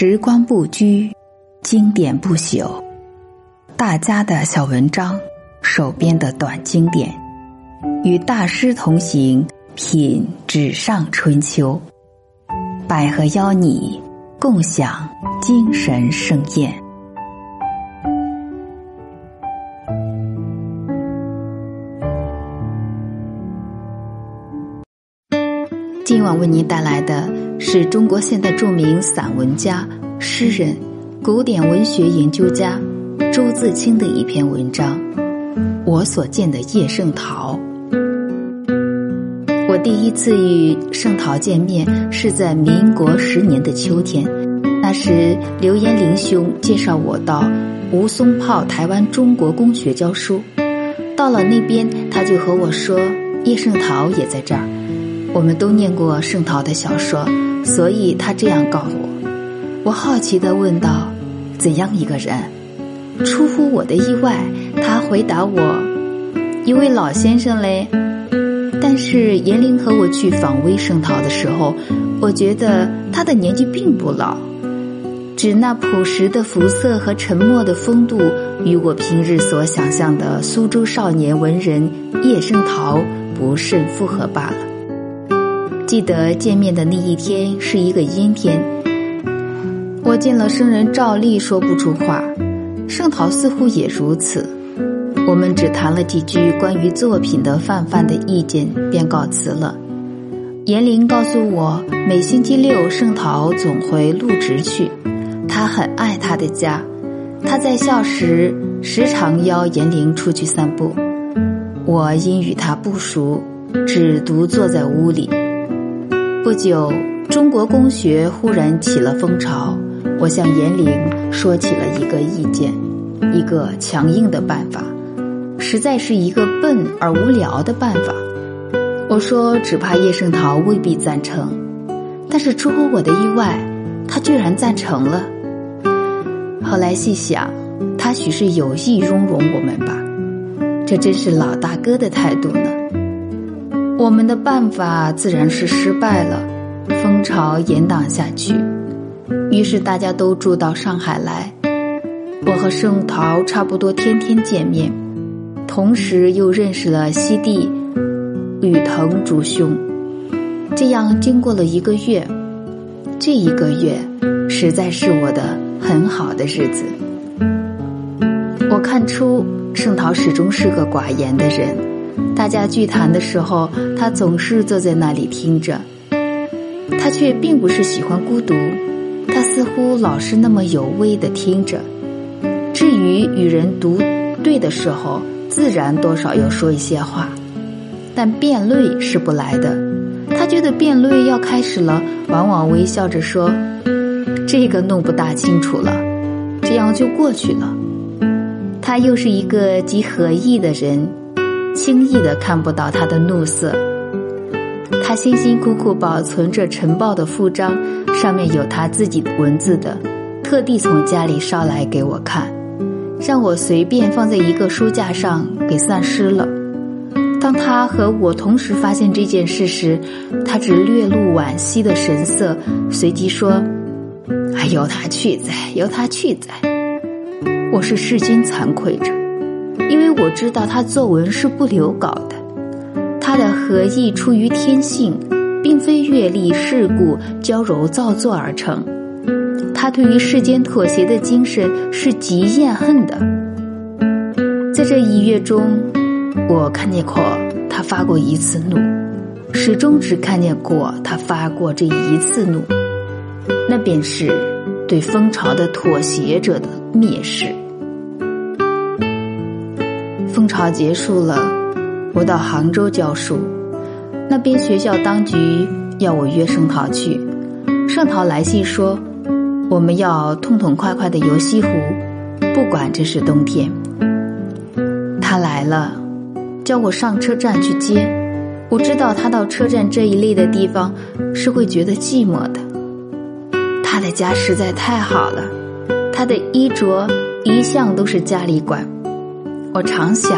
时光不居，经典不朽。大家的小文章，手边的短经典，与大师同行，品纸上春秋。百合邀你共享精神盛宴。今晚为您带来的是中国现代著名散文家、诗人、古典文学研究家周自清的一篇文章《我所见的叶圣陶》。我第一次与圣陶见面是在民国十年的秋天，那时刘延龄兄介绍我到吴淞炮台湾中国公学教书，到了那边他就和我说叶圣陶也在这儿。我们都念过圣陶的小说，所以他这样告诉我。我好奇的问道：“怎样一个人？”出乎我的意外，他回答我：“一位老先生嘞。”但是严玲和我去访微圣陶的时候，我觉得他的年纪并不老，只那朴实的肤色和沉默的风度，与我平日所想象的苏州少年文人叶圣陶不甚符合罢了。记得见面的那一天是一个阴天，我见了生人照例说不出话，圣陶似乎也如此。我们只谈了几句关于作品的泛泛的意见，便告辞了。严玲告诉我，每星期六圣陶总回陆直去，他很爱他的家。他在校时时常邀严玲出去散步。我因与他不熟，只独坐在屋里。不久，中国工学忽然起了风潮。我向严玲说起了一个意见，一个强硬的办法，实在是一个笨而无聊的办法。我说，只怕叶圣陶未必赞成，但是出乎我的意外，他居然赞成了。后来细想，他许是有意容容我们吧？这真是老大哥的态度呢。我们的办法自然是失败了，风潮延宕下去，于是大家都住到上海来。我和圣陶差不多天天见面，同时又认识了西帝、吕腾竹兄。这样经过了一个月，这一个月实在是我的很好的日子。我看出圣陶始终是个寡言的人。大家聚谈的时候，他总是坐在那里听着。他却并不是喜欢孤独，他似乎老是那么有味的听着。至于与人独对的时候，自然多少要说一些话，但辩论是不来的。他觉得辩论要开始了，往往微笑着说：“这个弄不大清楚了。”这样就过去了。他又是一个极合意的人。轻易的看不到他的怒色。他辛辛苦苦保存着晨报的副章，上面有他自己的文字的，特地从家里捎来给我看，让我随便放在一个书架上给散失了。当他和我同时发现这件事时，他只略露惋惜的神色，随即说：“哎，由他去哉，由他去哉。”我是世君惭愧着。因为我知道他作文是不留稿的，的和意出于天性，并非阅历世故、娇柔造作而成。他对于世间妥协的精神是极厌恨的。在这一月中，我看见过他发过一次怒，始终只看见过他发过这一次怒，那便是对风潮的妥协者的蔑视。风潮结束了，我到杭州教书，那边学校当局要我约圣陶去。圣陶来信说，我们要痛痛快快的游西湖，不管这是冬天。他来了，叫我上车站去接。我知道他到车站这一类的地方是会觉得寂寞的。他的家实在太好了，他的衣着一向都是家里管。我常想，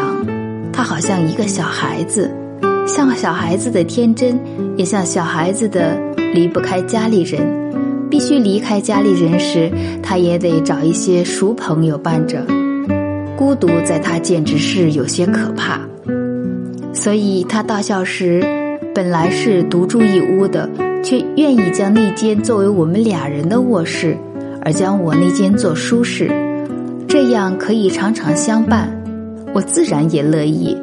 他好像一个小孩子，像小孩子的天真，也像小孩子的离不开家里人。必须离开家里人时，他也得找一些熟朋友伴着。孤独在他简直是有些可怕，所以他到校时本来是独住一屋的，却愿意将那间作为我们俩人的卧室，而将我那间做书室，这样可以常常相伴。我自然也乐意。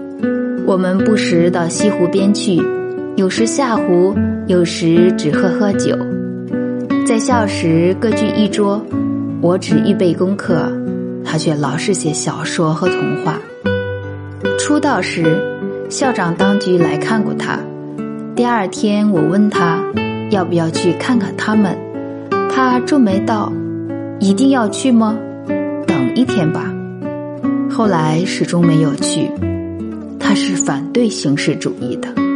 我们不时到西湖边去，有时下湖，有时只喝喝酒。在校时各聚一桌，我只预备功课。他却老是写小说和童话。出道时，校长当局来看过他。第二天，我问他要不要去看看他们，他皱眉道：“一定要去吗？等一天吧。”后来始终没有去。他是反对形式主义的。